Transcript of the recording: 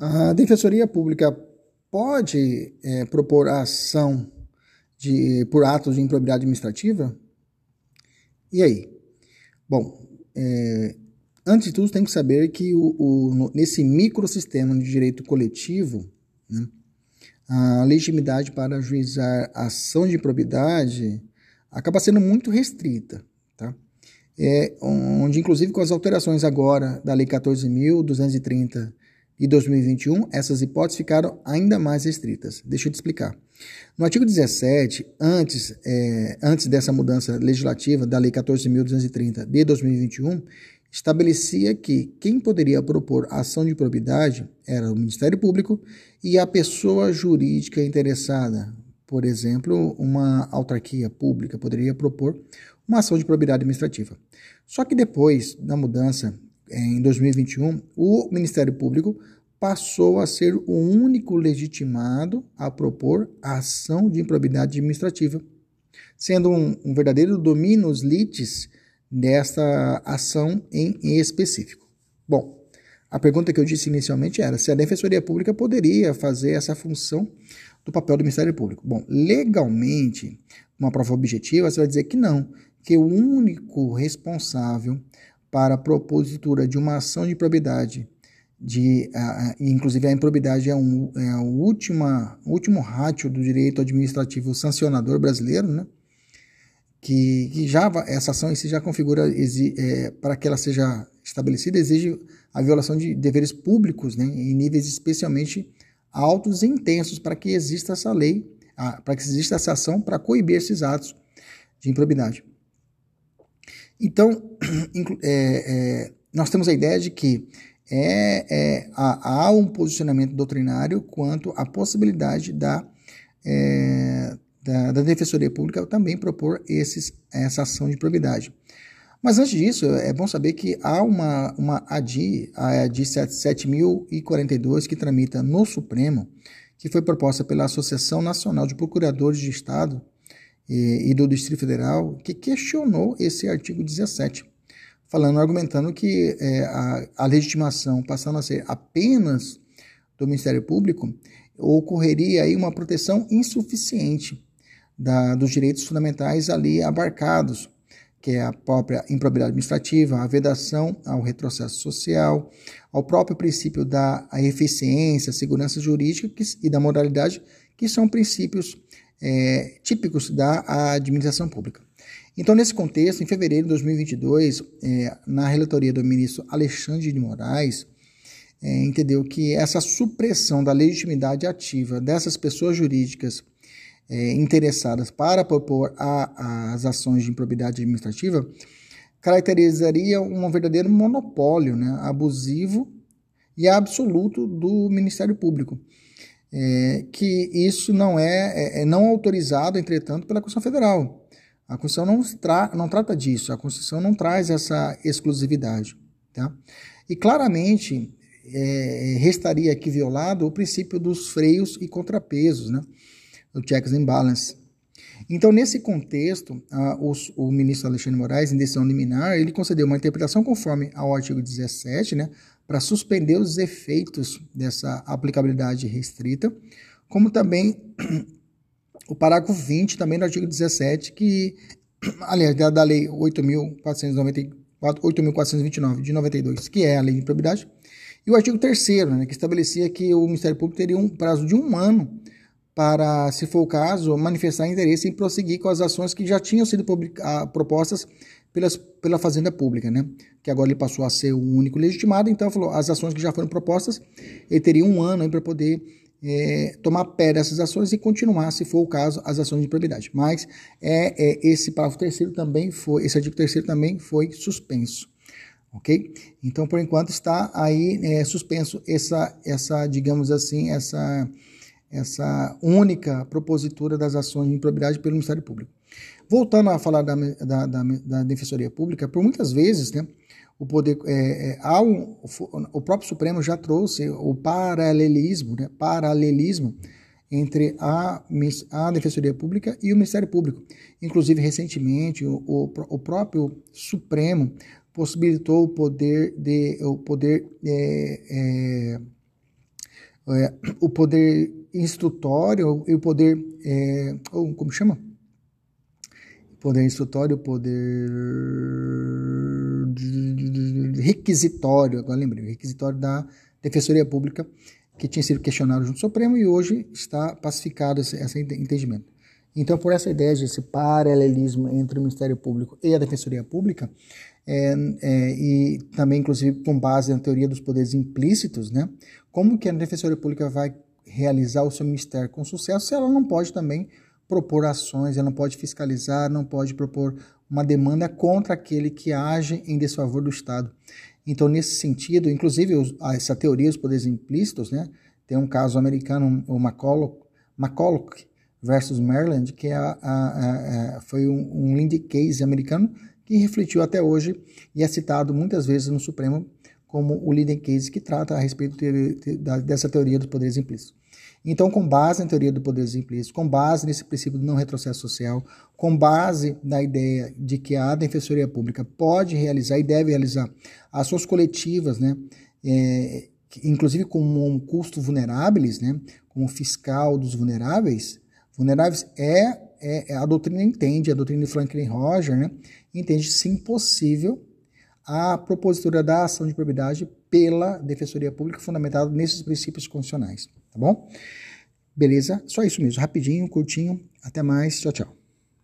A Defensoria Pública pode é, propor ação de, por atos de improbidade administrativa? E aí? Bom, é, antes de tudo, tem que saber que o, o, nesse microsistema de direito coletivo, né, a legitimidade para ajuizar ação de improbidade acaba sendo muito restrita. Tá? É, onde, inclusive, com as alterações agora da Lei 14.230 de 2021, essas hipóteses ficaram ainda mais restritas. Deixa eu te explicar. No artigo 17, antes, é, antes dessa mudança legislativa da Lei 14.230 de 2021, estabelecia que quem poderia propor ação de probidade era o Ministério Público e a pessoa jurídica interessada. Por exemplo, uma autarquia pública poderia propor uma ação de probidade administrativa. Só que depois da mudança em 2021, o Ministério Público passou a ser o único legitimado a propor a ação de improbidade administrativa, sendo um, um verdadeiro dominus litis desta ação em, em específico. Bom, a pergunta que eu disse inicialmente era se a Defensoria Pública poderia fazer essa função do papel do Ministério Público. Bom, legalmente, uma prova objetiva, você vai dizer que não, que o único responsável para a propositura de uma ação de probidade, de, uh, inclusive a improbidade é, um, é o última, último rátio do direito administrativo sancionador brasileiro, né? que, que já essa ação si já configura, é, para que ela seja estabelecida, exige a violação de deveres públicos né? em níveis especialmente altos e intensos para que exista essa lei, para que exista essa ação para coibir esses atos de improbidade. Então, é, é, nós temos a ideia de que é, é há, há, um posicionamento doutrinário quanto à possibilidade da, é, da, da, Defensoria Pública também propor esses, essa ação de probidade. Mas antes disso, é bom saber que há uma, uma ADI, a ADI 7042, que tramita no Supremo, que foi proposta pela Associação Nacional de Procuradores de Estado, e, e do Distrito Federal que questionou esse artigo 17, falando, argumentando que é, a, a legitimação passando a ser apenas do Ministério Público, ocorreria aí uma proteção insuficiente da, dos direitos fundamentais ali abarcados, que é a própria improbidade administrativa, a vedação ao retrocesso social, ao próprio princípio da eficiência, segurança jurídica que, e da moralidade, que são princípios é, típicos da administração pública. Então, nesse contexto, em fevereiro de 2022, é, na relatoria do ministro Alexandre de Moraes, é, entendeu que essa supressão da legitimidade ativa dessas pessoas jurídicas é, interessadas para propor a, as ações de improbidade administrativa caracterizaria um verdadeiro monopólio né, abusivo e absoluto do Ministério Público é, que isso não é, é, é, não autorizado, entretanto, pela Constituição Federal. A Constituição não, tra não trata disso, a Constituição não traz essa exclusividade. Tá? E claramente é, restaria aqui violado o princípio dos freios e contrapesos, né? o checks and balance. Então, nesse contexto, a, o, o, ministro Alexandre Moraes, em decisão liminar, ele concedeu uma interpretação conforme ao artigo 17, né, para suspender os efeitos dessa aplicabilidade restrita, como também o parágrafo 20 também do artigo 17, que, aliás, da, da lei 8.429 de 92, que é a lei de improbidade, e o artigo 3 né, que estabelecia que o Ministério Público teria um prazo de um ano para, se for o caso, manifestar interesse em prosseguir com as ações que já tinham sido propostas pelas, pela Fazenda Pública, né? que agora ele passou a ser o único legitimado, então falou, as ações que já foram propostas, ele teria um ano para poder é, tomar pé dessas ações e continuar, se for o caso, as ações de propriedade. Mas é, é, esse parágrafo terceiro também foi, esse artigo terceiro também foi suspenso. Ok? Então, por enquanto, está aí é, suspenso essa, essa, digamos assim, essa, essa única propositura das ações de improbidade pelo Ministério Público. Voltando a falar da, da, da, da Defensoria Pública, por muitas vezes, né, o poder é, é, o próprio Supremo já trouxe o paralelismo, né, paralelismo entre a, a Defensoria Pública e o Ministério Público. Inclusive, recentemente, o, o, o próprio Supremo possibilitou o poder de o poder é, é, é, o poder instrutório e o poder, é, como chama? Poder instrutório, poder requisitório, agora lembrei, requisitório da Defensoria Pública, que tinha sido questionado junto ao Supremo e hoje está pacificado esse, esse entendimento. Então, por essa ideia de esse paralelismo entre o Ministério Público e a Defensoria Pública, é, é, e também, inclusive, com base na teoria dos poderes implícitos, né? Como que a Defensoria Pública vai realizar o seu ministério com sucesso se ela não pode também propor ações, ela não pode fiscalizar, não pode propor uma demanda contra aquele que age em desfavor do Estado. Então, nesse sentido, inclusive essa teoria dos poderes implícitos, né? Tem um caso americano, o McCulloch, McCulloch versus Maryland, que é a, a, a, foi um, um case americano que refletiu até hoje e é citado muitas vezes no Supremo como o leading case que trata a respeito de, de, de, dessa teoria dos poderes implícitos. Então, com base na teoria do poderes implícitos, com base nesse princípio do não retrocesso social, com base na ideia de que a Defensoria Pública pode realizar e deve realizar ações coletivas, né, é, inclusive com um custo vulneráveis, né, como fiscal dos vulneráveis, vulneráveis é, é, a doutrina entende, a doutrina de Franklin Roger, né, entende sim possível a propositura da ação de propriedade pela Defensoria Pública fundamentada nesses princípios constitucionais, tá bom? Beleza? Só isso mesmo, rapidinho, curtinho. Até mais. Tchau, tchau.